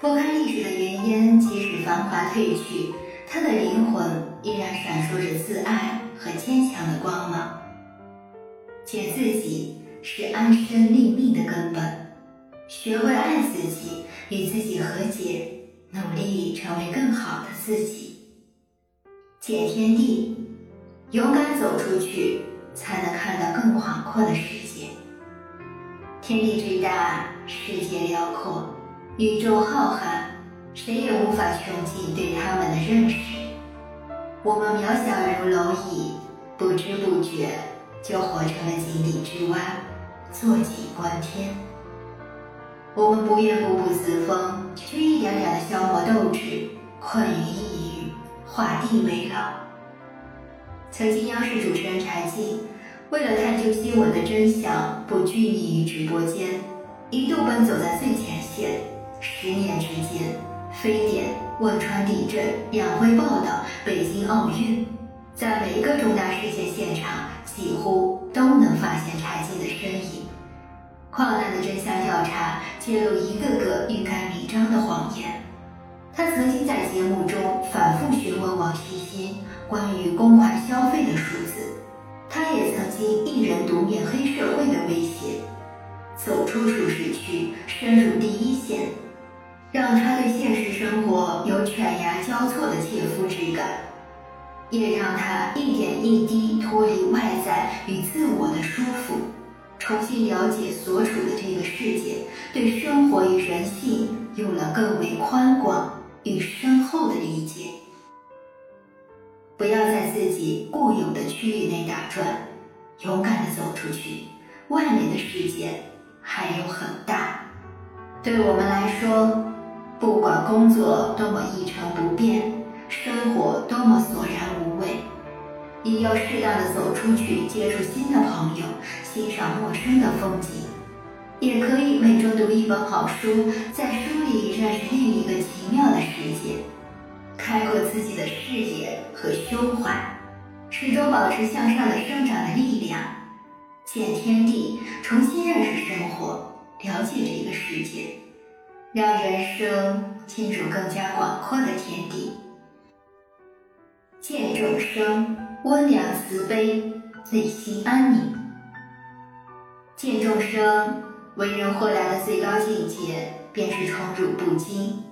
拨开历史的原烟，即使繁华褪去，他的灵魂依然闪烁着自爱和坚强的光芒。见自己是安身立命的根本，学会爱自己，与自己和解，努力成为更好的自己。见天地，勇敢走出去，才能看到更广阔的世界。天地之大，世界辽阔。宇宙浩瀚，谁也无法穷尽对他们的认识。我们渺小如蝼蚁，不知不觉就活成了井底之蛙，坐井观天。我们不愿固步自封，却一点点的消磨斗志，困于抑郁，画地为牢。曾经央视主持人柴静，为了探究新闻的真相，不拘泥于直播间，一度奔走在最前。非典、汶川地震、两会报道、北京奥运，在每一个重大事件现场，几乎都能发现柴静的身影。矿难的真相调查揭露一个个欲盖弥彰的谎言。他曾经在节目中反复询问王希欣关于公款消费的数字，他也曾经一人独面黑社会的威胁，走出舒适区，深入第一线。让他对现实生活有犬牙交错的切肤之感，也让他一点一滴脱离外在与自我的束缚，重新了解所处的这个世界，对生活与人性有了更为宽广与深厚的理解。不要在自己固有的区域内打转，勇敢的走出去，外面的世界还有很大。对我们来说。不管工作多么一成不变，生活多么索然无味，也要适当的走出去，接触新的朋友，欣赏陌生的风景。也可以每周读一本好书，在书里认识另一个奇妙的世界，开阔自己的视野和胸怀，始终保持向上的生长的力量，见天地，重新认识生活，了解这个世界。让人生进入更加广阔的天地，见众生温良慈悲，内心安宁。见众生为人豁达的最高境界，便是宠辱不惊。